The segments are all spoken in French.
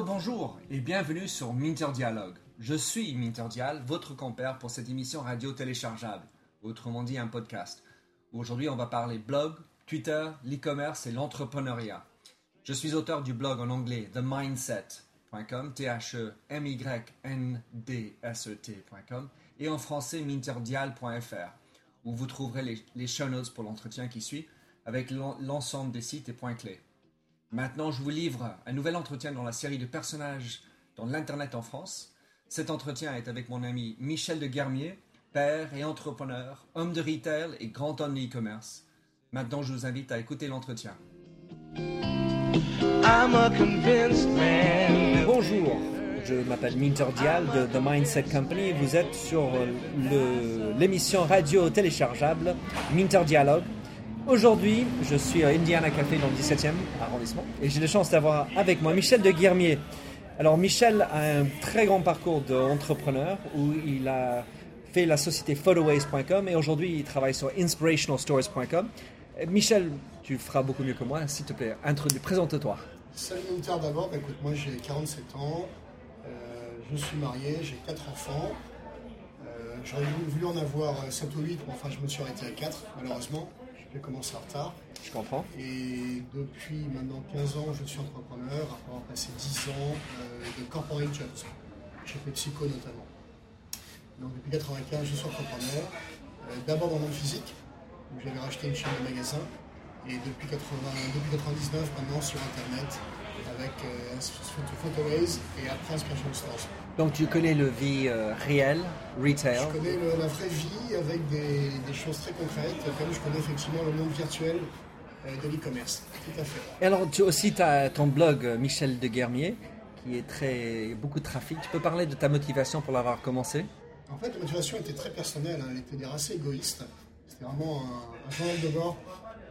Bonjour et bienvenue sur Minter Dialogue. Je suis Minter Dial, votre compère pour cette émission radio téléchargeable, autrement dit un podcast. Aujourd'hui, on va parler blog, Twitter, l'e-commerce et l'entrepreneuriat. Je suis auteur du blog en anglais themindset.com, T-H-E-M-Y-N-D-S-E-T.com, et en français minterdial.fr, où vous trouverez les, les show notes pour l'entretien qui suit, avec l'ensemble des sites et points clés. Maintenant, je vous livre un nouvel entretien dans la série de personnages dans l'Internet en France. Cet entretien est avec mon ami Michel de Guermier, père et entrepreneur, homme de retail et grand homme de e-commerce. Maintenant, je vous invite à écouter l'entretien. Bonjour, je m'appelle Minter Dial de The Mindset Company. Vous êtes sur l'émission radio téléchargeable Minter Dialogue. Aujourd'hui, je suis à Indiana Café dans le 17e arrondissement et j'ai la chance d'avoir avec moi Michel de Guermier. Alors Michel a un très grand parcours d'entrepreneur où il a fait la société photoways.com et aujourd'hui il travaille sur inspirationalstores.com. Michel, tu feras beaucoup mieux que moi, s'il te plaît, introduis, présente-toi. Salut Minter d'abord, écoute, moi j'ai 47 ans, euh, je suis marié, j'ai 4 enfants. Euh, j'aurais voulu en avoir 7 ou 8, mais enfin je me suis arrêté à 4 malheureusement. J'ai commencé en retard. Je comprends. Et depuis maintenant 15 ans, je suis entrepreneur, après avoir passé 10 ans euh, de corporate jobs. J'ai fait psycho notamment. Donc depuis 95, je suis entrepreneur. D'abord dans le monde physique, où j'avais racheté une chaîne de magasins. Et depuis, 80, depuis 99, maintenant sur Internet, avec euh, Photoways et après Inspiration Stores. Donc tu connais le vie euh, réelle, retail Je connais la vraie vie avec des, des, choses très concrètes, comme je connais effectivement le monde virtuel euh, de l'e-commerce. Tout à fait. Et alors tu aussi as ton blog euh, Michel de Guermier, qui est très beaucoup de trafic. Tu peux parler de ta motivation pour l'avoir commencé? En fait, la motivation était très personnelle, hein. elle était assez égoïste. C'était vraiment un, un journal de bord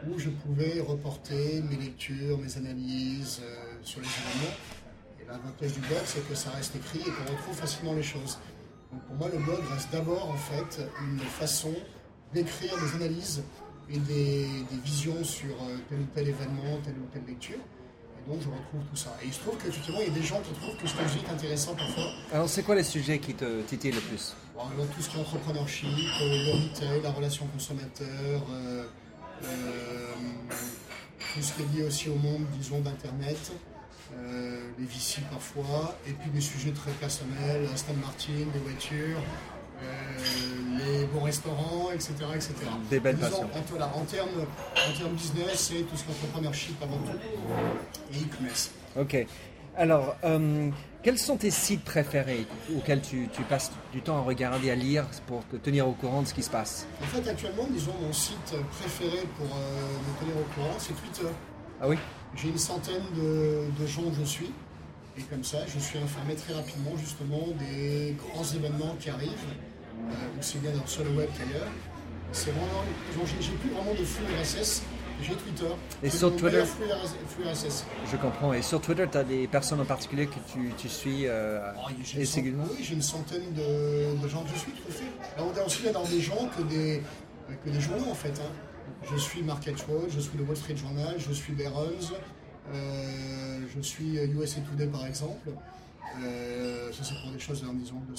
où je pouvais reporter mes lectures, mes analyses euh, sur les événements. L'avantage du blog, c'est que ça reste écrit et qu'on retrouve facilement les choses. Donc pour moi, le blog reste d'abord en fait une façon d'écrire des analyses et des, des visions sur euh, tel ou tel événement, telle ou telle lecture. Et donc je retrouve tout ça. Et il se trouve qu'effectivement, il y a des gens qui trouvent que ce que je dis est intéressant parfois. Alors c'est quoi les sujets qui te titillent le plus? Bon, alors, Tout ce qui est entrepreneurship, euh, le retail, la relation consommateur. Euh, euh, tout ce qui est lié aussi au monde, disons, d'Internet, les VC parfois, et puis des sujets très personnels, Aston Martin, des voitures, euh, les bons restaurants, etc. etc. Des belles passions. En, voilà, en, termes, en termes business, c'est tout ce qui est entrepreneurship avant tout, et e-commerce. Ok. Alors, euh, quels sont tes sites préférés auxquels tu, tu, passes du temps à regarder, à lire pour te tenir au courant de ce qui se passe? En fait, actuellement, disons, mon site préféré pour euh, me tenir au courant, c'est Twitter. Ah oui? J'ai une centaine de, de, gens où je suis. Et comme ça, je suis informé très rapidement, justement, des grands événements qui arrivent, euh, aussi bien sur le web qu'ailleurs. C'est vraiment. J'ai plus vraiment de flux RSS. J'ai Twitter. Et sur Twitter flux, flux RSS. Je comprends. Et sur Twitter, tu as des personnes en particulier que tu, tu suis euh, oh, et. Oui, j'ai une centaine de, de, gens que je suis, tout à fait. Là, on a aussi dans des gens que des, que des journaux, en fait. Hein. Je suis MarketWatch, je suis le Wall Street Journal, je suis Barron's, euh, je suis USA Today, par exemple. Euh, ça, c'est pour des choses, disons, de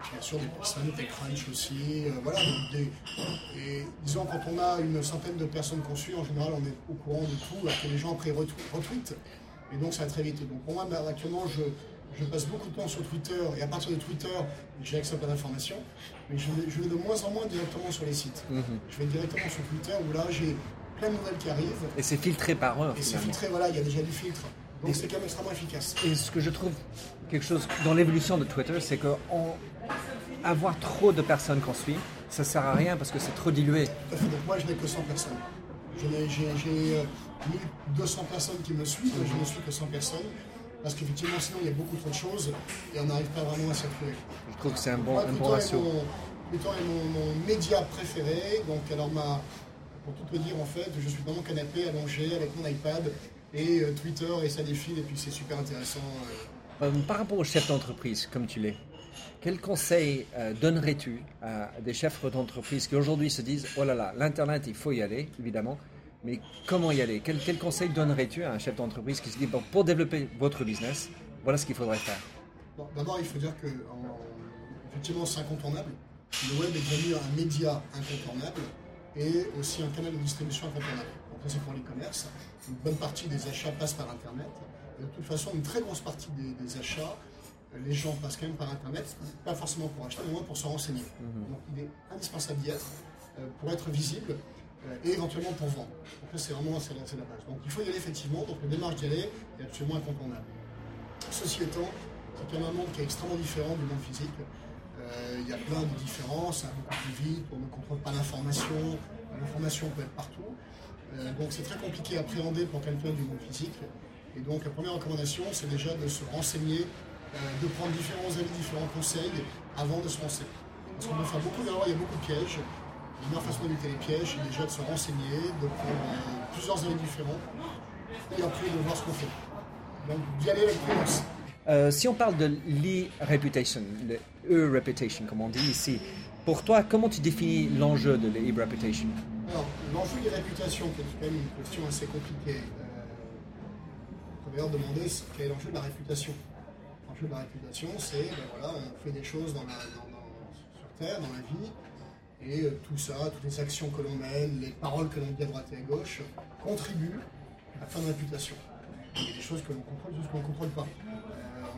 puis, bien sûr, des personnes, TechCrunch aussi. Euh, voilà. Et disons, quand on a une centaine de personnes suit, en général, on est au courant de tout, alors que les gens après retweetent. Et donc, ça va très vite. Donc, pour moi, bah, actuellement, je, je passe beaucoup de temps sur Twitter. Et à partir de Twitter, j'ai accès à plein d'informations. Mais je, je, vais de moins en moins directement sur les sites. -hmm. Je vais directement sur Twitter où là, j'ai plein de nouvelles qui arrivent. Et c'est filtré par heure. Et c'est filtré, voilà, il y a déjà du filtre. Donc c'est quand même extrêmement efficace. Et ce que je trouve quelque chose dans l'évolution de Twitter, c'est que on, avoir trop de personnes qu'on suit, ça sert à rien parce que c'est trop dilué. Donc moi je n'ai que 100 personnes. J'ai 1200 personnes qui me suivent, mais je ne suis que 100 personnes. Parce qu'effectivement, sinon, il y a beaucoup trop de choses et on n'arrive pas vraiment à circuler. Je trouve que c'est un bon, moi, un bon ratio. Twitter est mon, mon, média préféré. Donc, alors, ma, pour tout te dire, en fait, je suis dans mon canapé allongé avec mon iPad et euh, Twitter et ça défile et puis c'est super intéressant. Euh. Euh, par rapport aux chefs d'entreprise, comme tu l'es, quel conseil euh, donnerais-tu à des chefs d'entreprise qui aujourd'hui se disent Oh là là, l'Internet, il faut y aller, évidemment, mais comment y aller? Quel, quel, conseil donnerais-tu à un chef d'entreprise qui se dit bon, Pour développer votre business, voilà ce qu'il faudrait faire? D'abord, il faut dire que, effectivement, c'est incontournable. Le web est devenu un média incontournable et aussi un canal de distribution incontournable. Donc, ça, c'est pour l'e-commerce. Une bonne partie des achats passe par Internet. de toute façon, une très grosse partie des, achats, les gens passent quand même par Internet, pas forcément pour acheter, mais au moins pour se renseigner. Mhm. Donc, il est indispensable d'y être euh, pour être visible et éventuellement pour vendre. Donc, c'est vraiment c'est la, base. Donc, il faut y aller effectivement. Donc, la démarche d'y aller est absolument incontournable. Ceci étant, c'est un monde qui est extrêmement différent du monde physique. Euh, il y a plein de différences, ça va beaucoup plus vite, on ne contrôle pas l'information, l'information peut être partout. Euh, donc c'est très compliqué à appréhender pour quelqu'un du monde physique. Et donc la première recommandation, c'est déjà de se renseigner, euh, de prendre différents avis, différents conseils avant de se lancer. Parce qu'on peut faire beaucoup d'erreurs, il y a beaucoup de pièges. La meilleure façon d'éviter les pièges, c'est déjà de se renseigner, de prendre plusieurs avis différents, et après de voir ce qu'on fait. Donc d'y aller avec prudence. Euh, si on parle de l'e-reputation, le e-reputation comme on dit ici, pour toi, comment tu définis l'enjeu de l'e-reputation? Alors, l'enjeu de réputation, qui est quand même une question assez compliquée. Euh, on peut d'ailleurs demander quel est l'enjeu de la réputation. L'enjeu de la réputation, c'est, ben voilà, on fait des choses dans sur Terre, dans la vie, et euh, tout ça, toutes les actions que l'on mène, les paroles que l'on dit à droite et à gauche, contribuent à la fin de réputation. Il y a des choses que l'on contrôle, des choses que l'on ne contrôle pas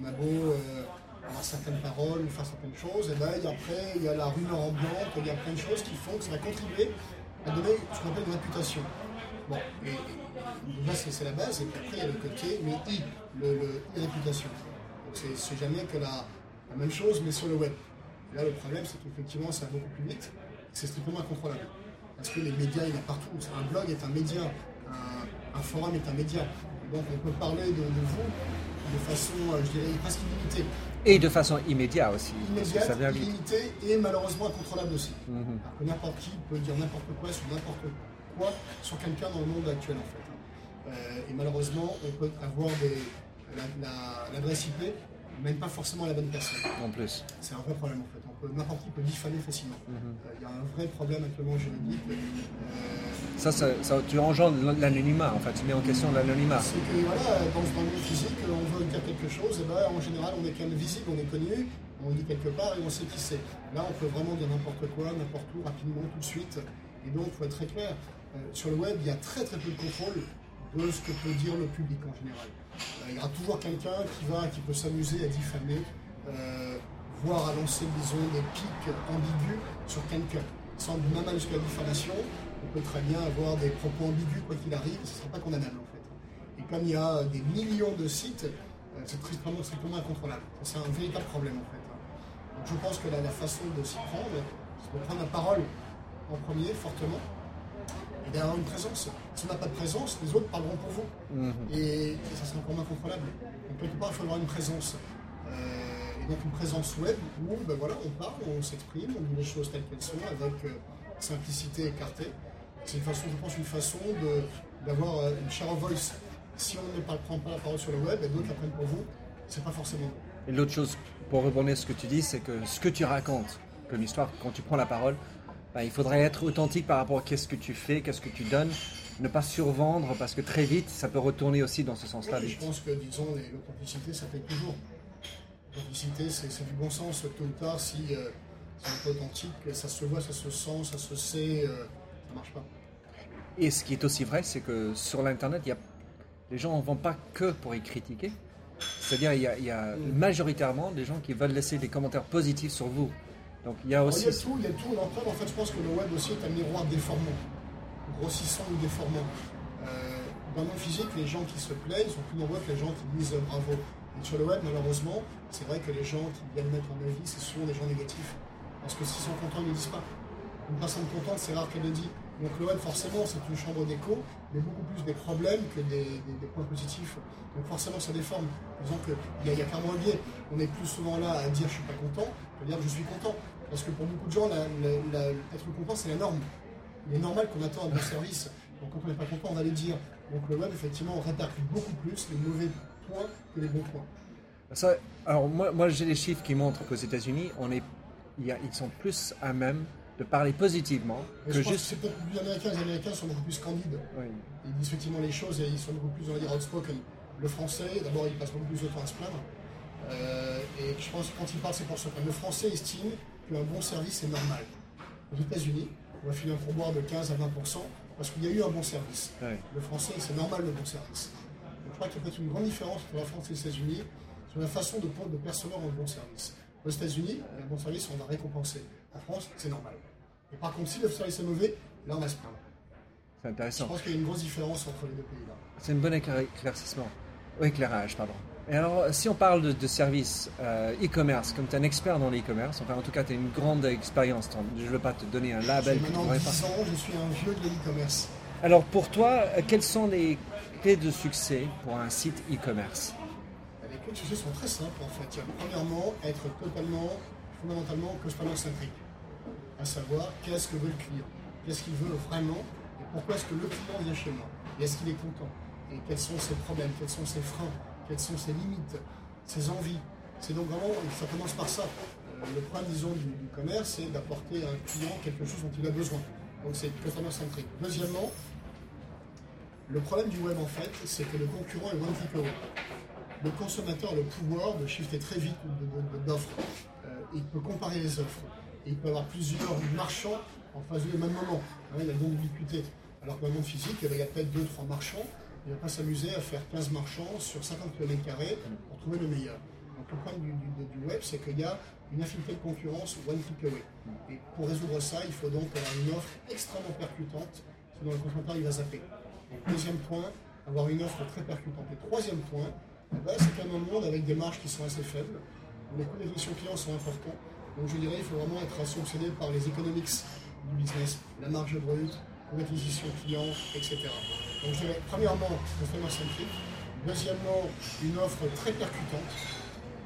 on a beau euh, avoir certaines paroles faire certaines choses, et ben, après il y a la rumeur ambiante, il y a plein de choses qui font que ça va contribuer à donner ce qu'on appelle une réputation. Bon, et, là c'est la base, et puis après il y a le côté, mais I, le, réputation. c'est jamais que la, même chose, mais sur le web. là le problème c'est qu'effectivement ça va beaucoup plus vite, c'est strictement incontrôlable. Parce que les médias, il y en a partout. Un blog est un média, un, forum est un média. donc on peut parler de vous de façon, euh, je dirais, presque illimitée. Et de façon immédiate aussi. Immédiate, ça vient illimitée et malheureusement incontrôlable aussi. N'importe qui peut dire n'importe quoi sur n'importe quoi sur quelqu'un dans le monde actuel en fait. Euh, et malheureusement, on peut avoir l'adresse la, IP même pas forcément la bonne personne. En plus. C'est un vrai problème en fait. N'importe qui peut diffamer facilement. Mhm. Euh, il y a un vrai problème actuellement juridique. Euh, ça, ça, tu engendres l'anonymat, en fait, tu mets en question l'anonymat. C'est que voilà, dans, le monde physique, on veut dire quelque chose, et ben, en général on est quand même visible, on est connu, on dit quelque part et on sait qui c'est. Là on peut vraiment dire n'importe quoi, n'importe où, rapidement, tout de suite. Et donc il faut être très clair. Euh, sur le web, il y a très très peu de contrôle de ce que peut dire le public en général. Il y aura toujours quelqu'un qui va, qui peut s'amuser à diffamer voire à lancer, disons, des pics ambigus sur quelqu'un. Sans même aller jusqu'à la diffamation, on peut très bien avoir des propos ambigus, quoi qu'il arrive, ce ne sera pas condamnable en fait. Et comme il y a des millions de sites, euh, c'est strictement incontrôlable. C'est un véritable problème en fait. Donc je pense que la, façon de s'y prendre, c'est de prendre la parole en premier, fortement, et d'avoir une présence. Si on n'a pas de présence, les autres parleront pour vous. Mhm. Et, ça sera encore moins contrôlable. Donc quelque part, il faut avoir une présence. Euh, donc une présence web où ben voilà, on parle, on s'exprime, on dit les choses telles qu'elles sont avec euh, simplicité écartée. C'est une façon, je pense, une façon d'avoir euh, une share of voice. Si on ne prend pas la parole sur le web et d'autres la prennent pour vous, c'est pas forcément. Et l'autre chose, pour rebondir ce que tu dis, c'est que ce que tu racontes comme histoire, quand tu prends la parole, ben, il faudrait être authentique par rapport à ce que tu fais, qu'est-ce que tu donnes, ne pas survendre parce que très vite, ça peut retourner aussi dans ce sens-là. je pense que, disons, l'authenticité, ça paye toujours. L'authenticité, c'est du bon sens. Tôt ou tard, si euh, c'est un peu authentique, ça se voit, ça se sent, ça se sait, euh, ça marche pas. Et ce qui est aussi vrai, c'est que sur l'Internet, les gens ne vont pas que pour y critiquer. C'est-à-dire, il y a, mm. majoritairement des gens qui veulent laisser des commentaires positifs sur vous. Donc il y a aussi. il y a tout, il y a tout. en fait, je pense que le web aussi est un miroir déformant, grossissant ou déformant. Euh, dans le physique, les gens qui se plaignent sont plus nombreux que les gens qui disent bravo. Et sur le web, malheureusement, c'est vrai que les gens qui viennent mettre en avis, c'est souvent des gens négatifs. Parce que s'ils sont contents, ils ne disent pas. Une personne contente, c'est rare qu'elle le dise. Donc le web, forcément, c'est une chambre d'écho, mais beaucoup plus des problèmes que des, points positifs. Donc forcément, ça déforme. Par exemple, il y, a, il y a clairement un biais. On est plus souvent là à dire je suis pas content que dire je suis content. Parce que pour beaucoup de gens, être content, c'est la norme. Il est normal qu'on attend un bon service. Donc quand on n'est pas content, on va le dire. Donc le web, effectivement, répercute beaucoup plus les mauvais que les bons points. Ça, alors moi, moi j'ai des chiffres qui montrent qu'aux États-Unis, on est, il y a, ils sont plus à même de parler positivement que je juste. Que les Américains, les Américains sont beaucoup plus candides. Ils disent effectivement les choses et ils sont beaucoup plus, on va dire, outspoken. Le français, d'abord, il passe beaucoup plus de temps à se plaindre. Euh, et je pense que quand il parle, c'est pour se plaindre. Le français estime qu'un bon service est normal. Aux États-Unis, on va filer un pourboire de 15 à 20% parce qu'il y a eu un bon service. Le français, c'est normal le bon service. je crois qu'il y a peut-être une grande différence entre la France et les États-Unis sur la façon de, de percevoir un bon service. Aux États-Unis, un bon service, on va récompenser. En France, c'est normal. Et par contre, si le service est mauvais, là, on va se plaindre. C'est intéressant. Je pense qu'il y a une grosse différence entre les deux pays-là. C'est un bon éclaircissement. Éclairage, pardon. Et alors, si on parle de, services euh, e-commerce, comme tu es un expert dans l'e-commerce, enfin en tout cas tu as une grande expérience, je ne veux pas te donner un label. Maintenant 10 ans, je suis un vieux de l'e-commerce. Alors pour toi, euh, quelles sont les clés de succès pour un site e-commerce Les clés de succès sont très simples en fait. Premièrement, être totalement, fondamentalement customer-centric. À savoir, qu'est-ce que veut le client? Qu'est-ce qu'il veut vraiment? Et pourquoi est-ce que le client vient chez moi? Et est-ce qu'il est content? Et quels sont ses problèmes? Quels sont ses freins? Quelles sont ses limites, ses envies. C'est donc vraiment, ça commence par ça. Euh, le problème, disons, du, commerce, c'est d'apporter à un client quelque chose dont il a besoin. Donc c'est totalement centré. Deuxièmement, le problème du web, en fait, c'est que le concurrent est one click. Le consommateur a le pouvoir de shifter très vite d'offres. Euh, il peut comparer les offres. Et il peut avoir plusieurs marchands en face du même moment. Hein, il a donc l'ubiquité. Alors que dans le monde physique, il y a peut-être deux, trois marchands ne va pas s'amuser à faire 15 marchands sur 50 km pour trouver le meilleur. Donc le problème du, web, c'est qu'il y a une affinité de concurrence one click away. Et pour résoudre ça, il faut donc avoir une offre extrêmement percutante, sinon le consommateur il va zapper. Donc deuxième point, avoir une offre très percutante. Et troisième point, eh ben, c'est même un monde avec des marges qui sont assez faibles, où les coûts d'acquisition client sont importants. Donc je dirais qu'il faut vraiment être obsédé par les economics du business, la marge brute, l'acquisition client, etc. Donc je premièrement, customer centric. Deuxièmement, une offre très percutante,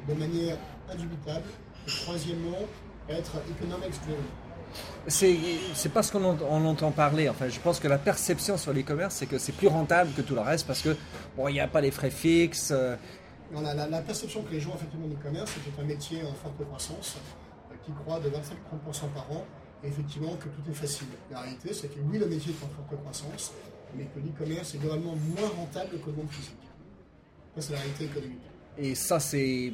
de manière indubitable. Et troisièmement, être economic driven. C'est pas ce qu'on entend parler. Enfin, je pense que la perception sur l'e-commerce, c'est que c'est plus rentable que tout le reste parce que bon, il n'y a pas les frais fixes. Euh. la, perception que les gens ont effectivement l'e-commerce, c'est que c'est un métier en forte croissance euh, qui croît de 25-30% par an et effectivement que tout est facile. La réalité, c'est que oui, le métier est en forte croissance, mais que l'e-commerce est globalement moins rentable que le monde physique. Ça, c'est la réalité économique. Et ça, c'est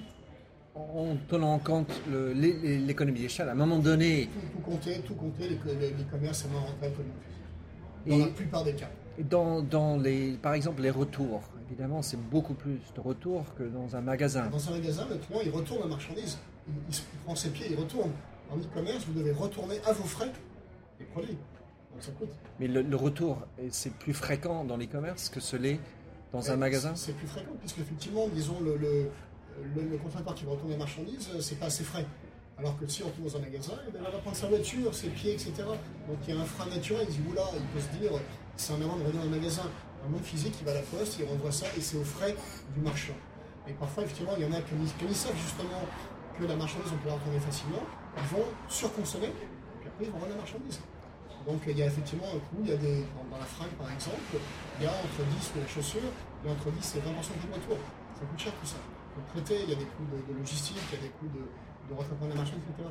en tenant en compte l'économie d'échelle. À un moment donné. Tout, tout compter, tout compter, l'e-commerce est moins rentable que le monde physique. Dans la plupart des cas. Dans, dans, les, par exemple, les retours, évidemment, c'est beaucoup plus de retours que dans un magasin. Dans un magasin, le client, il retourne la marchandise. Il, il prend ses pieds, il retourne. En e-commerce, vous devez retourner à vos frais les produits. Mais le, retour, c'est plus fréquent dans l'e-commerce que ce l'est dans un magasin? C'est plus fréquent, puisque effectivement, disons, le, le, consommateur qui va retourner la marchandise, c'est pas assez frais. Alors que si on retourne dans un magasin, eh ben, il va prendre sa voiture, ses pieds, etc. Donc il y a un frein naturel, il dit oula, il peut se dire, c'est un moment de revenir dans le magasin. Un monde physique, il va à la poste, il renvoie ça et c'est aux frais du marchand. Et parfois, effectivement, il y en a qui, qui savent justement que la marchandise, on peut la retourner facilement, ils vont surconsommer, et après ils vont rendre la marchandise. Donc il y a effectivement un coût, il y a des, dans, la fringue par exemple, il y a entre 10 de la chaussure, il y a entre 10 et 20% de retour. Ça coûte cher tout ça. Pour traiter, il y a des coûts de, logistique, il y a des coûts de, de retraitement de la marchandise, etc.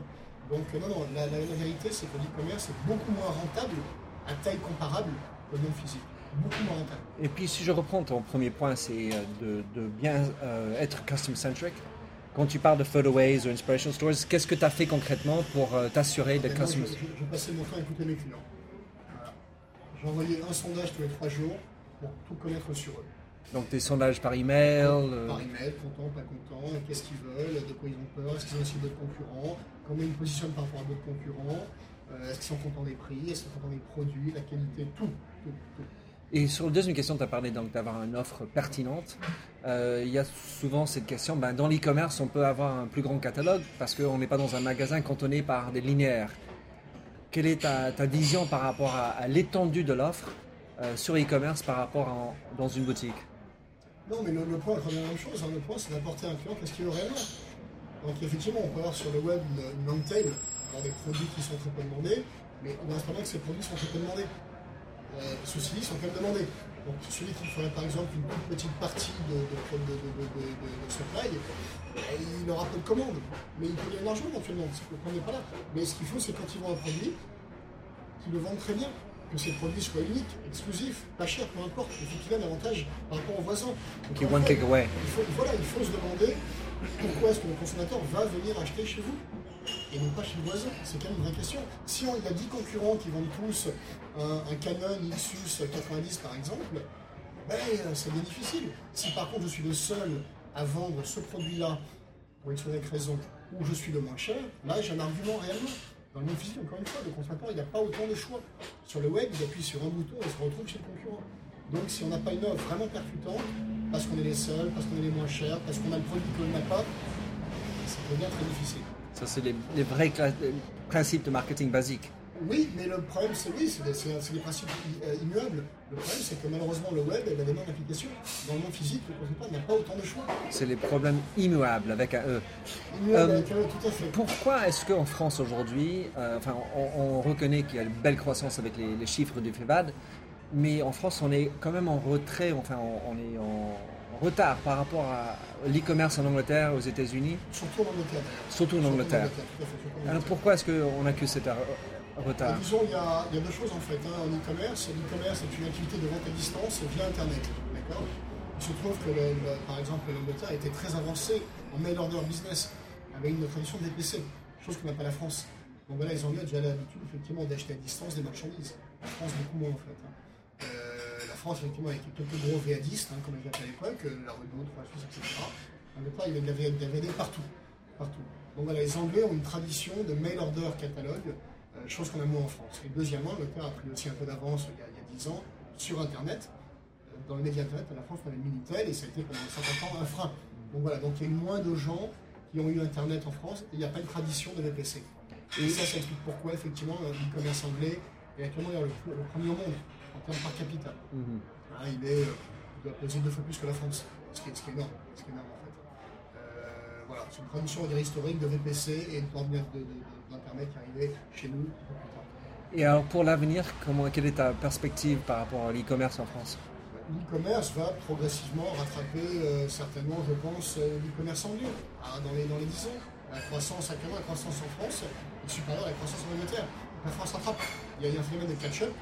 Donc non, non, la, vérité c'est que l'e-commerce est beaucoup moins rentable à taille comparable le monde physique. Beaucoup moins rentable. Et puis si je reprends ton premier point, c'est euh, de, bien euh, être custom-centric. Quand tu parles de Photoways ou Inspiration Stores, qu'est-ce que tu as fait concrètement pour euh, t'assurer de customers? je, je, passais mon temps à écouter mes clients. Envoyé un sondage tous les trois jours pour tout connaître sur eux. Donc des sondages par email euh... Par email, content, pas content, qu'est-ce qu'ils veulent, de quoi ils ont peur, est-ce qu'ils ont aussi d'autres concurrents, comment ils positionnent par rapport à d'autres concurrents, euh, est-ce qu'ils sont contents des prix, est-ce qu'ils sont contents des produits, la qualité, tout, tout, tout. Et sur la deuxième question, tu as parlé d'avoir une offre pertinente. Euh, il y a souvent cette question, ben, dans l'e-commerce, on peut avoir un plus grand catalogue parce qu'on n'est pas dans un magasin cantonné par des linéaires. Quelle est ta, vision par rapport à, l'étendue de l'offre euh, sur e-commerce par rapport à dans une boutique? Non, mais le, point est la même chose. Hein. Le point, c'est d'apporter un client qu'est-ce qu'il aurait là. Donc effectivement, on peut avoir sur le web une, long tail, des produits qui sont très peu demandés, mais on reste pas bien que ces produits sont très peu demandés. Euh, ceux-ci sont même demandés. Donc celui qui ferait par exemple une toute petite partie de, de, de, de supply, il aura peu de commandes, mais il peut gagner de l'argent éventuellement, le problème n'est pas là. Mais ce qu'il faut, c'est quand ils vendent un produit, qu'ils le vendent très bien. que ces produits soient uniques, exclusifs, pas chers, peu importe, faut qu'il ait un avantage par rapport aux voisins. Donc, one away. il faut, voilà, il faut se demander pourquoi est-ce que le consommateur va venir acheter chez vous et non pas chez le voisin. C'est quand même une vraie question. Si on, il y a 10 concurrents qui vendent tous un, un Canon Xus 90 par exemple, ben, c'est bien difficile. Si par contre je suis le seul à vendre ce produit-là, pour une seule raison, où je suis le moins cher, là j'ai un argument réellement. Dans le monde physique, encore une fois, le consommateur, il n'a pas autant de choix. Sur le web, il appuie sur un bouton et se retrouve chez le concurrent. Donc si on n'a pas une offre vraiment percutante, parce qu'on est les seuls, parce qu'on est les moins chers, parce qu'on a le produit qu'on n'a pas, ça devient très difficile. Ça, c'est les, les vrais principes de marketing basiques. Oui, mais le problème, c'est oui, c'est des, principes euh, immuables. Le problème, c'est que malheureusement, le web a des mêmes applications. Dans le monde physique, le consommateur n'a pas autant de choix. C'est les problèmes immuables avec un E. Immuable Euh, avec un- tout à fait. Pourquoi est-ce qu'en France aujourd'hui, euh, enfin, on, on reconnaît qu'il y a une belle croissance avec les, les chiffres du FEVAD, mais en France, on est quand même en retrait, enfin, on, on est en retard par rapport à l'e-commerce en Angleterre, aux États-Unis, Surtout en Angleterre. surtout en Angleterre. en Alors pourquoi est-ce qu'on n'a que cet retard Bah, disons, il y, a, il y a deux choses en fait hein, en e-commerce. L'e-commerce est une activité de vente à distance via Internet. D'accord? Il se trouve que, le- le- par exemple, l'Angleterre était très avancée en mail order business, avec une tradition de VPC, chose que n'a pas la France. Donc voilà, les Anglais ont déjà l'habitude effectivement d'acheter à distance des marchandises. La France, beaucoup moins en fait. hein. Euh, France, effectivement, avec quelques gros VADistes, hein, comme on les appelait à l'époque, euh, la Renault, Trois Suisses, etc. L'Angleterre, il y avait de la VAD partout. partout. Donc voilà, les Anglais ont une tradition de mail order catalogue, euh, chose qu'on a moins en France. Et deuxièmement, l'Angleterre a pris aussi un peu d'avance a- il y a 10 ans sur Internet. Euh, Dans les médias Internet, la France, on avait Minitel et ça a été pendant 50 ans un frein. Donc voilà, donc il y a eu moins de gens qui ont eu Internet en France et il n'y a pas une tradition de VPC. Et ça, ça explique pourquoi, effectivement, euh, l'e-commerce anglais est actuellement le, le premier au monde en termes par capita. Hein, il, est, euh, il doit peser deux fois plus que la France, ce qui est, ce qui est énorme, ce qui est énorme en fait. Euh, voilà, c'est une tradition historique de VPC et de- de- d'Internet qui est arrivé chez nous un peu plus tard. Et alors pour l'avenir, comment, quelle est ta perspective par rapport à l'e-commerce en France? L'e-commerce va progressivement rattraper euh, certainement, je pense, euh, l'e-commerce anglais hein, dans, les, dans les 10 ans. La croissance actuellement, la croissance en France est supérieure à la croissance en Angleterre. La France rattrape. Il y a, il y a un phénomène de catch-up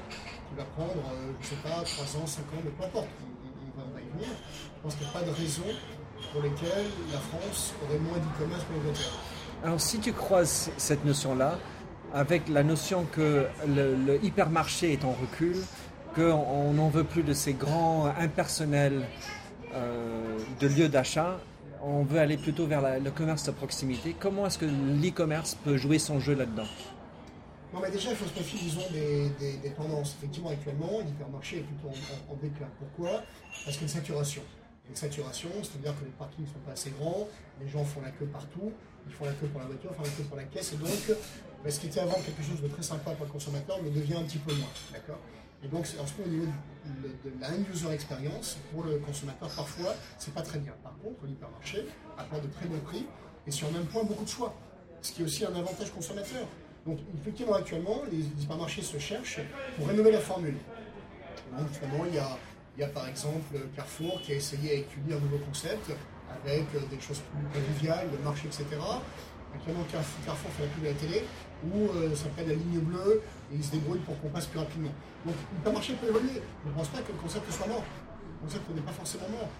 qui va prendre, euh, je ne sais pas, 3 ans, 5 ans, mais peu importe. On, va, y venir. Je pense qu'il n'y a pas de raison pour lesquelles la France aurait moins d'e-commerce que l'Angleterre. Alors si tu croises cette notion-là avec la notion que le, hypermarché est en recul, qu'on n'en veut plus de ces grands impersonnels euh, de lieux d'achat, on veut aller plutôt vers le commerce de proximité. Comment est-ce que l'e-commerce peut jouer son jeu là-dedans? Non, mais déjà, il faut se méfier, disons, des, tendances. Effectivement, actuellement, l'hypermarché est plutôt en, en- en déclin. Pourquoi? Parce qu'il y a une saturation. Une saturation, c'est-à-dire que les parkings ne sont pas assez grands, les gens font la queue partout, ils font la queue pour la voiture, font la queue pour la caisse, et donc, bah, ce qui était avant quelque chose de très sympa pour le consommateur le devient un petit peu moins. D'accord? Et donc, c'est- ensuite, au niveau de, la end-user experience, pour le consommateur, parfois, c'est pas très bien. Par contre, l'hypermarché apporte de très bons prix, et sur un même point, beaucoup de choix. Ce qui est aussi un avantage consommateur. Donc, effectivement, actuellement, les hypermarchés se cherchent pour rénover la formule. Donc, finalement, il y a, par exemple Carrefour qui a essayé à étudier un nouveau concept avec euh, des choses plus conviviales, le marché, etc. Actuellement, Carrefour, fait la pub à la télé où euh, ça s'appelle la ligne bleue et ils se débrouillent pour qu'on passe plus rapidement. Donc, l'hypermarché peut évoluer. Je ne pense pas que le concept soit mort. Le concept n'est pas forcément mort.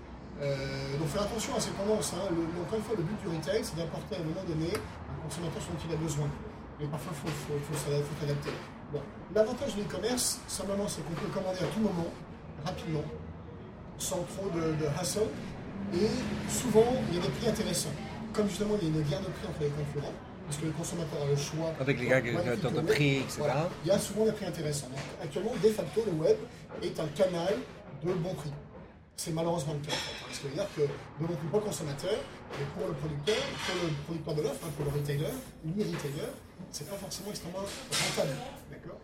Euh, donc, faire attention à ces tendances. Hein. Encore une fois, le but du retail, c'est d'apporter à un moment donné un consommateur ce dont il a besoin. Mais parfois, il faut, faut, faut s'adapter-. Bon. L'avantage de l'e-commerce, simplement, c'est qu'on peut commander à tout moment, rapidement, sans trop de, de hassle. Et souvent, il y a des prix intéressants. Comme justement, il y a une guerre de prix entre les concurrents, parce que le consommateur a le choix. Avec les agrégateurs de prix, etc. voilà. Il y a souvent des prix intéressants. Donc, actuellement, de facto, le web est un canal de bon prix. C'est malheureusement le cas. En fait, hein. Ce qui veut dire que de bon prix pour le consommateur, et pour le producteur, pour le producteur de l'offre, hein, pour le retailer, l'e-retailer, c'est pas forcément extrêmement rentable. D'accord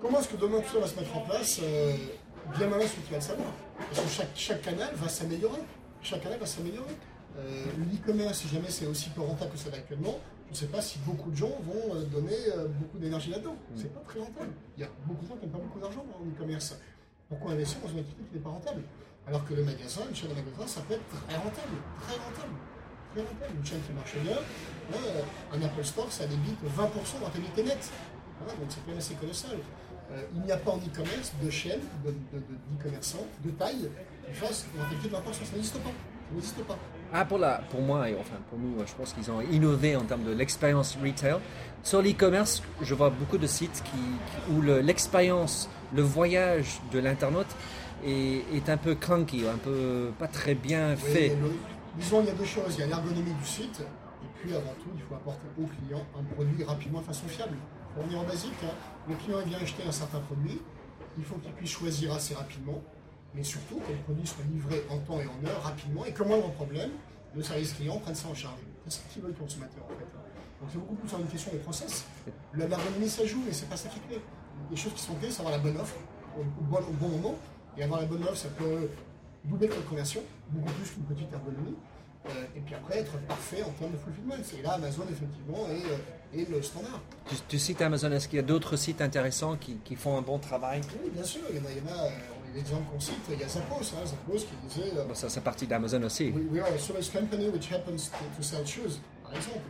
Comment est-ce que demain tout ça va se mettre en place Euh, Bien malin celui qui va le savoir? Parce que chaque, chaque canal va s'améliorer. Chaque canal va s'améliorer. Euh, L'e-commerce, si jamais c'est aussi peu rentable que ça l'est actuellement, je ne sais pas si beaucoup de gens vont euh, donner beaucoup d'énergie là-dedans. C'est pas très rentable. Il y a beaucoup de gens qui n'ont pas beaucoup d'argent en e-commerce. Pourquoi investir dans une activité qui n'est pas rentable? Alors que le magasin, une chaîne de magasin, ça peut être très rentable. Très rentable. Très rentable. Une chaîne qui marche bien. ouais, un Apple Store, ça débite 20% de rentabilité nette. Voilà, donc c'est quand même assez colossal. Euh, il n'y a pas en e-commerce de chaîne, de, e-commerçants, de taille, qui fasse de l'importance. Ça n'existe pas. Ça n'existe pas. Ah, pour, la, pour moi, et enfin pour nous, je pense qu'ils ont innové en termes de l'expérience retail. Sur l'e-commerce, je vois beaucoup de sites qui, où l'expérience, le, voyage de l'internaute est, est, un peu clunky, un peu pas très bien fait. disons, il y a deux choses. Il y a l'ergonomie du site, et puis avant tout, il faut apporter au client un produit rapidement de façon fiable. On est en basique, hein. le client vient acheter un certain produit, il faut qu'il puisse choisir assez rapidement, mais surtout que le produit soit livré en temps et en heure, rapidement, et que moi, mon problème, le service client prenne ça en charge. C'est ce qu'il veut le consommateur en fait. Donc c'est beaucoup plus une question de process. L'ergonomie ça joue, mais c'est pas ça qui est clé. Les choses qui sont clés, c'est avoir la bonne offre au, bon, au bon moment. Et avoir la bonne offre, ça peut doubler la conversion, beaucoup plus qu'une petite ergonomie. Euh, et puis après, être parfait en termes de fulfillment. Et là, Amazon, effectivement, est, euh, le standard. Tu, cites Amazon, est-ce qu'il y a d'autres sites intéressants qui, qui, font un bon travail? Oui, bien sûr. Il y en a, il y en a euh, l'exemple qu'on cite, il y a Zappos, hein, Zappos qui disait... bon, ça, c'est partie d'Amazon aussi. We, we, are a service company which happens to, to, sell shoes, par exemple.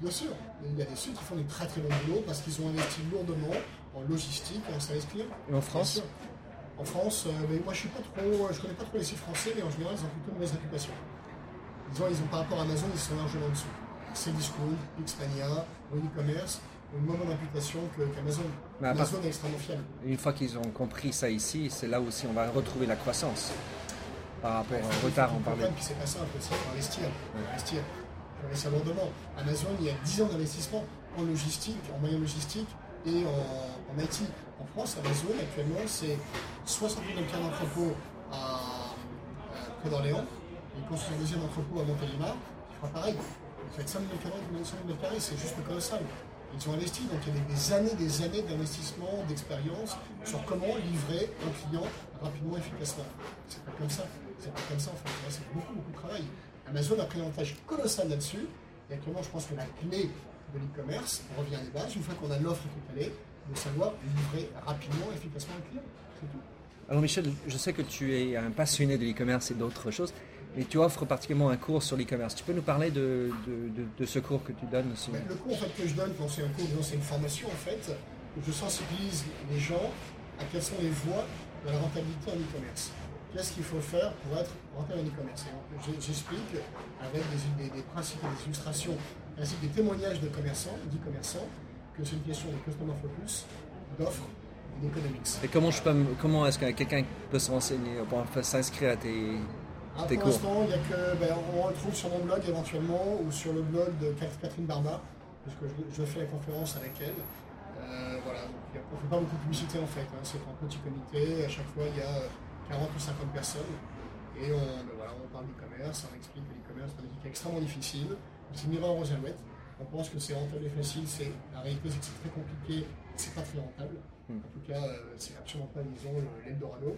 Bien sûr, il y a des sites qui font des très très bons boulot parce qu'ils ont investi lourdement en logistique et en service client. Et en France? En France, mais moi je suis pas trop, je connais pas trop les sites français, mais en général ils ont plutôt une mauvaise réputation disons, ils ont par rapport à Amazon, ils sont largement en dessous. C'est Discount, Xpania, e-commerce une moins bonne réputation qu'Amazon. Amazon est extrêmement fiable. Une fois qu'ils ont compris ça ici, c'est là aussi on va retrouver la croissance par rapport au retard en parlait. Puis c'est pas simple faut investir. Ouais. investir. investir lourdement. Amazon, il y a 10 ans d'investissement en logistique, en moyens logistiques et en, IT. En France, Amazon, actuellement, c'est 60 000 d'entrepôts à, à, d'Orléans, il construit un deuxième entrepôt à Montélimar, qui fera pareil. Il fait 5 000 carrés, c'est juste colossal. Ils ont investi, donc il y a des années, des années d'investissement, d'expérience sur comment livrer un client rapidement, efficacement. C'est pas comme ça. C'est pas comme ça en fait. C'est beaucoup, beaucoup de travail. Amazon a pris un avantage colossal là-dessus. Et actuellement, je pense que la clé de l'e-commerce, on revient à des bases, une fois qu'on a l'offre qui est de savoir livrer rapidement, efficacement un client. C'est tout. Alors Michel, je sais que tu es un passionné de l'e-commerce et d'autres choses. Et tu offres particulièrement un cours sur l'e-commerce. Tu peux nous parler de, de, ce cours que tu donnes aussi Le cours en fait, que je donne, c'est un cours, c'est une formation en fait, où je sensibilise les gens à quelles sont les voies de la rentabilité en e-commerce. Qu'est-ce qu'il faut faire pour être rentable en e-commerce? J'explique avec des, des, principes, des illustrations, ainsi que des témoignages de commerçants, d'e-commerçants, que c'est une question de customer focus, d'offres et d'économics. Et comment, je peux, comment est-ce que quelqu'un peut se renseigner, s'inscrire à tes, ah, pour l'instant, il y a que, ben, on retrouve sur mon blog éventuellement ou sur le blog de Catherine Barba, parce que je, fais la conférence avec elle. Euh, voilà, on ne fait pas beaucoup de publicité en fait, hein. c'est un petit comité, à chaque fois il y a 40 ou 50 personnes, et on, ben, voilà, on parle d'e-commerce, on explique que l'e-commerce est un métier extrêmement difficile, c'est une erreur aux alouettes, on pense que c'est rentable et facile, c'est, la réalité c'est que c'est très compliqué, c'est pas très rentable, hmm. en tout cas euh, c'est absolument pas disons l'Eldorado.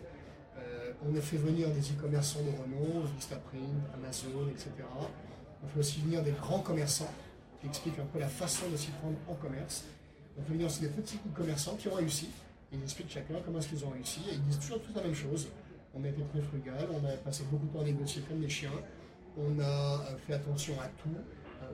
Euh, on a fait venir des e-commerçants de renom, Vistaprint, Amazon, etc. On fait aussi venir des grands commerçants qui expliquent un peu la façon de s'y prendre en commerce. On fait venir aussi des petits e-commerçants qui ont réussi. ils expliquent chacun comment est-ce qu'ils ont réussi. Et ils disent toujours toute la même chose. On a été très frugal, on a passé beaucoup de temps à négocier comme des chiens. On a euh, fait attention à tout.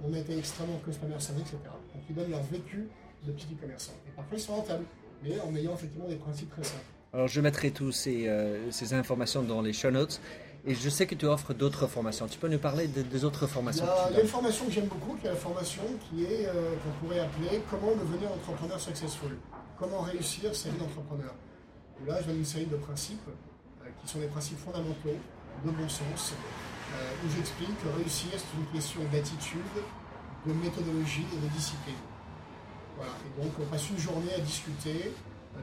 On a été extrêmement customer service, etc. Donc ils donnent leur vécu de petits e-commerçants. Et parfois ils sont rentables, mais en ayant effectivement des principes très simples. Alors, je mettrai toutes euh, ces, informations dans les show notes. Et je sais que tu offres d'autres formations. Tu peux nous parler des autres formations Il y a, une formation que j'aime beaucoup, qui est la formation qui est, euh, qu'on pourrait appeler Comment devenir entrepreneur successful Comment réussir sa vie d'entrepreneur Là, je donne une série de principes euh, qui sont des principes fondamentaux, de bon sens, où j'explique que réussir, c'est une question d'attitude, de méthodologie et de discipline. Voilà. Et donc, on passe une journée à discuter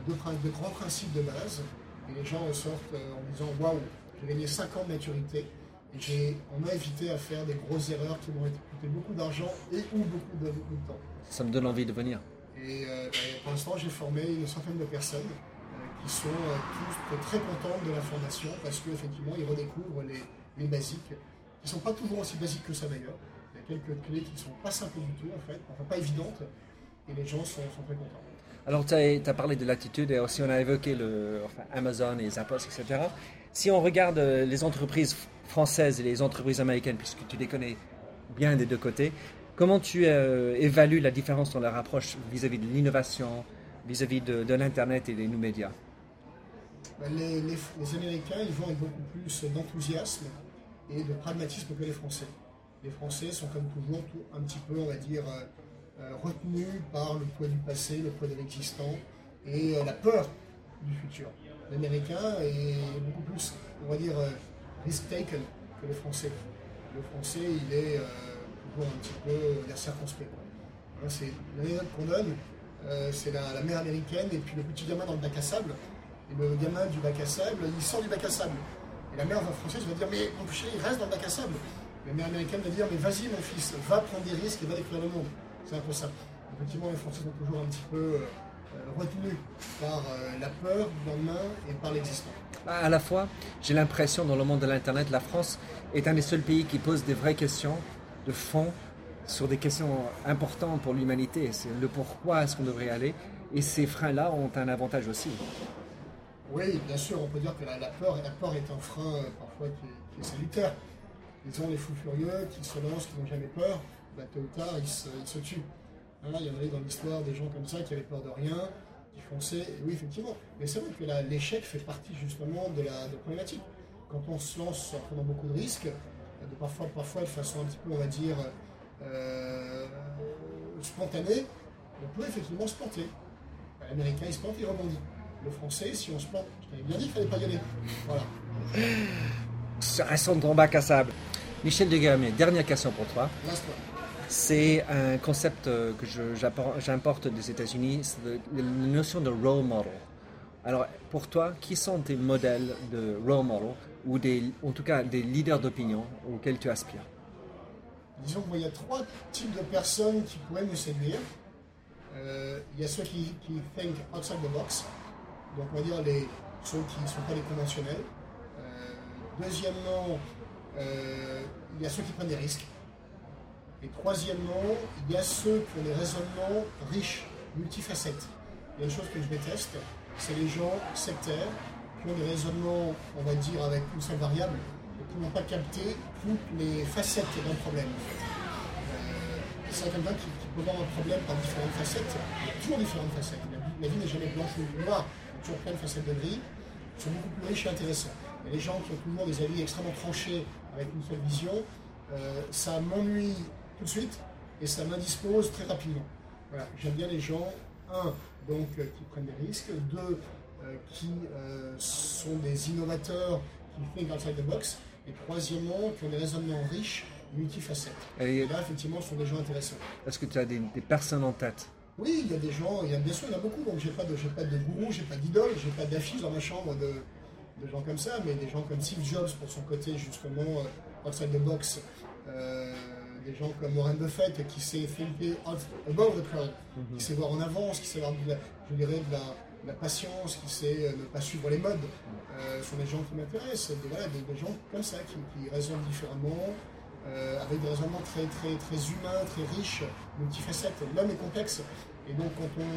de, grands principes de base. Et les gens ressortent euh, en disant Waouh, j'ai gagné 5 ans de maturité. Et on m'a évité à faire des grosses erreurs qui m'ont coûté beaucoup d'argent et ou beaucoup de, temps. Ça me donne envie de venir. Et euh, ben, pour l'instant, j'ai formé une centaine de personnes euh, qui sont tous très contentes de la formation parce qu'effectivement, ils redécouvrent les, les basiques, qui ne sont pas toujours aussi basiques que ça d'ailleurs. Il y a quelques clés qui ne sont pas simples du tout en fait, enfin pas évidentes, et les gens sont très contents. Alors, tu as, parlé de l'attitude et aussi on a évoqué le, Amazon et Zappos, etc. Si on regarde euh, les entreprises françaises et les entreprises américaines, puisque tu les connais bien des deux côtés, comment tu euh, évalues la différence dans leur approche vis-à-vis de l'innovation, vis-à-vis de, de l'Internet et des nouveaux médias? Les, les- les Américains, ils vont avec beaucoup plus d'enthousiasme et de pragmatisme que les Français. Les Français sont comme toujours tout- un petit peu, on va dire, euh, euh, retenus par le poids du passé, le poids de l'existant et euh, la peur du futur. L'Américain est beaucoup plus, on va dire, euh, risk-taken que le Français. Le Français, il est toujours un petit peu circonspect. Hein, c'est l'anecdote qu'on donne, c'est la, la mère américaine et puis le petit gamin dans le bac à sable. Et le gamin du bac à sable, il sort du bac à sable. La mère française va dire Mais mon chéri, reste dans le bac à sable. La mère américaine va dire Mais vas-y, mon fils, va prendre des risques et va découvrir le monde. C'est un peu ça. Effectivement, les Français sont toujours un petit peu euh, euh, retenus par euh, la peur du lendemain et par l'existant. À la fois, j'ai l'impression dans le monde de l'Internet, la France est un des seuls pays qui pose des vraies questions de fond sur des questions importantes pour l'humanité. C'est le pourquoi est-ce qu'on devrait y aller. Et ces freins-là ont un avantage aussi. Oui, bien sûr, on peut dire que la, peur, la peur est un frein euh, parfois qui est, qui est salutaire. Ils ont les fous furieux qui se lancent, qui n'ont jamais peur, bah, tôt ou tard, ils se, tuent. Hein, il y en avait dans l'histoire des gens comme ça qui avaient peur de rien, qui fonçaient. Et oui, effectivement. Mais c'est vrai que l'échec fait partie justement de la, de la problématique. Quand on se lance en prenant beaucoup de risques, de parfois, parfois de façon un petit peu, on va dire, euh, spontanée, on peut effectivement se planter. L'américain, il se plante, il rebondit. Le français, si on se plante, je t'avais bien dit qu'il fallait pas y aller. Voilà. Restons dans ton bac à sable. Michel Degamé, dernière question pour toi. C'est un concept euh, que je- j'importe des États-Unis, c'est la notion de role model. Alors, pour toi, qui sont tes modèles de role model, ou des, en tout cas des leaders d'opinion auxquels tu aspires? Disons qu'il y a trois types de personnes qui pourraient nous séduire. Euh, il y a ceux qui, qui think outside the box, donc on va dire les, ceux qui ne sont pas les conventionnels. Euh, deuxièmement, euh, il y a ceux qui prennent des risques. Et troisièmement, il y a ceux qui ont des raisonnements riches, multifacettes. Il y a une chose que je déteste, c'est les gens sectaires qui ont des raisonnements, on va dire, avec une seule variable, et qui n'ont pas capté toutes les facettes d'un problème. Euh, c'est quelqu'un qui, qui peut voir un problème par différentes facettes. Il y a toujours différentes facettes. La vie, vie n'est jamais blanche ou noire. Y a toujours plein de facettes de gris qui sont beaucoup plus riches et intéressantes. Et les gens qui ont toujours des avis extrêmement tranchés avec une seule vision, euh, ça m'ennuie tout de suite et ça m'indispose très rapidement. Voilà, j'aime bien les gens, un, donc euh, qui prennent des risques, deux, euh, qui sont des innovateurs, qui think outside the box, et troisièmement, qui ont des raisonnements riches, multifacettes. Et Et là, effectivement, ce sont des gens intéressants. Est-ce que tu as des, des personnes en tête Oui, il y a des gens, il y a bien sûr, il y en a beaucoup, donc j'ai pas de, pas de gourou, j'ai pas d'idole, j'ai pas d'affiche dans ma chambre de, de gens comme ça, mais des gens comme Steve Jobs pour son côté justement euh, outside the box, euh, des gens comme Warren Buffett qui sait out, above the crowd, qui sait voir en avance, qui sait avoir de la, je dirais, de la, la patience, qui sait euh, ne pas suivre les modes, euh, sont des gens qui m'intéressent, des, voilà, des, gens comme ça qui raisonnent différemment, euh, avec des raisonnements très, très, très humains, très riches, multifacettes. L'homme est complexe, et donc quand on,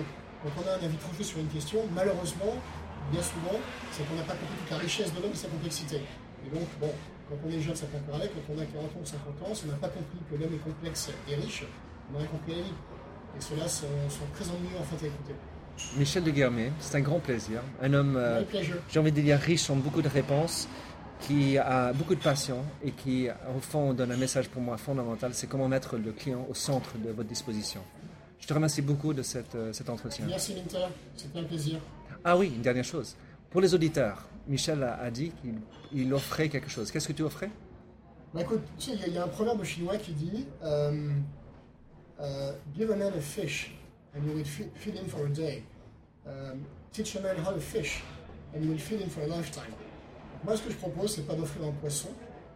quand on a un avis tranché sur une question, malheureusement, bien souvent, c'est qu'on n'a pas compris toute la richesse de l'homme et sa complexité. Et donc, bon, quand on est jeune, ça peut encore aller, quand on a 40 ans ou 50 ans, si on n'a pas compris que l'homme est complexe et riche, on rien compris la vie. Et ceux-là sont, sont très ennuyeux en fait à écouter. Michel Degamé, c'est un grand plaisir. Un homme, euh, j'ai envie de dire, riche en beaucoup de réponses, qui a beaucoup de passion et qui, au fond, donne un message pour moi fondamental, c'est comment mettre le client au centre de votre disposition. Je te remercie beaucoup de cette, euh, cet entretien. Merci Minter, c'était un plaisir. Ah oui, une dernière chose. Pour les auditeurs, Michel a, a dit qu'il il offrait quelque chose. Qu'est-ce que tu offrais? Bah écoute, tu sais, il y a- il y, a un proverbe chinois qui dit euh, euh, Give a man a fish and you will feed, feed him for a day. Um, teach a man how to fish and you will feed him for a lifetime. Moi, ce que je propose, c'est pas d'offrir un poisson,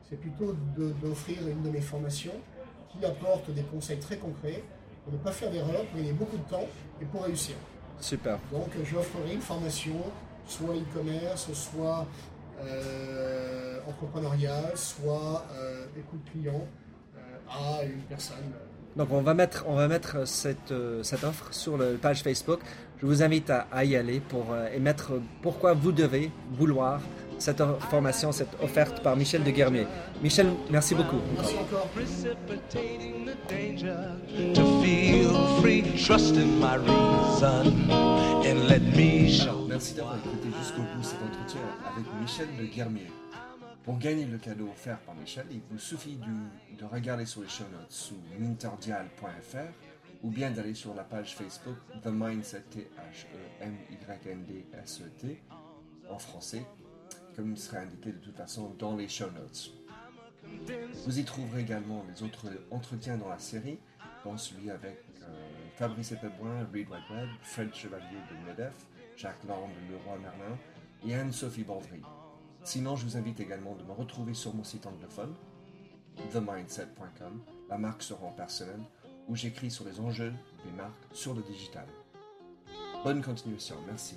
c'est plutôt d'offrir une de mes formations qui apporte des conseils très concrets pour ne pas faire d'erreur, pour gagner beaucoup de temps et pour réussir. Super. Donc j'offrirai une formation, soit e-commerce, soit euh, entrepreneuriale, soit euh, écoute client euh, à une personne. Donc on va mettre, on va mettre cette, euh, cette offre sur la page Facebook. Je vous invite à, à y aller pour euh, et mettre pourquoi vous devez vouloir cette formation, cette offerte par Michel de Guermier. Michel, merci beaucoup. Merci encore. merci d'avoir écouté jusqu'au bout cet entretien avec Michel de Guermier. Pour gagner le cadeau offert par Michel, il vous suffit de regarder sur les show notes sous minterdial.fr ou bien d'aller sur la page Facebook The Mindset T-H-E-M-Y-N-D-S-E-T en français, comme il sera indiqué de toute façon dans les show notes. Vous y trouverez également les autres entretiens dans la série, dont celui avec euh, Fabrice Epelboin, Reed Whiteweb, Fred Chevalier de MEDEF, Jacques Land de Leroy Merlin et Anne-Sophie Baldry. Sinon, je vous invite également de me retrouver sur mon site anglophone, themindset.com, la marque sera en personnel, où j'écris sur les enjeux des marques sur le digital. Bonne continuation, merci.